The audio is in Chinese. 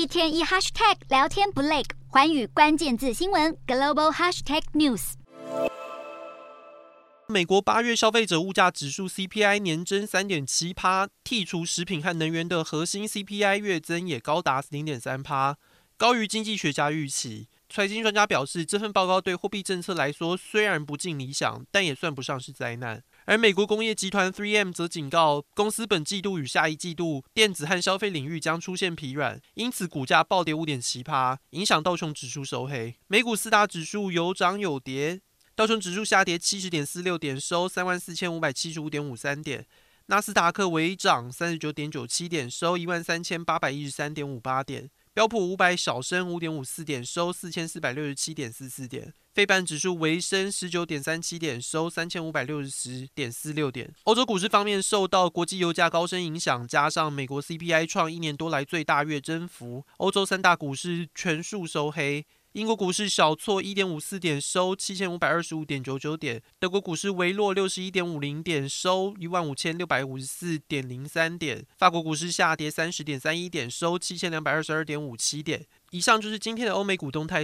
一天一 hashtag 聊天不累，环宇关键字新闻 global hashtag news。美国八月消费者物价指数 CPI 年增三点七趴，剔除食品和能源的核心 CPI 月增也高达零点三趴，高于经济学家预期。财经专家表示，这份报告对货币政策来说虽然不尽理想，但也算不上是灾难。而美国工业集团 3M 则警告，公司本季度与下一季度电子和消费领域将出现疲软，因此股价暴跌五点七趴，影响道琼指数收黑。美股四大指数有涨有跌，道琼指数下跌七十点四六点，收三万四千五百七十五点五三点；纳斯达克微涨三十九点九七点，收一万三千八百一十三点五八点。标普五百小升五点五四点，收四千四百六十七点四四点。费半指数微升十九点三七点，收三千五百六十点四六点。欧洲股市方面，受到国际油价高升影响，加上美国 CPI 创一年多来最大月增幅，欧洲三大股市全数收黑。英国股市小挫一点五四点，收七千五百二十五点九九点；德国股市微落六十一点五零点，收一万五千六百五十四点零三点；法国股市下跌三十点三一点，收七千两百二十二点五七点。以上就是今天的欧美股动态。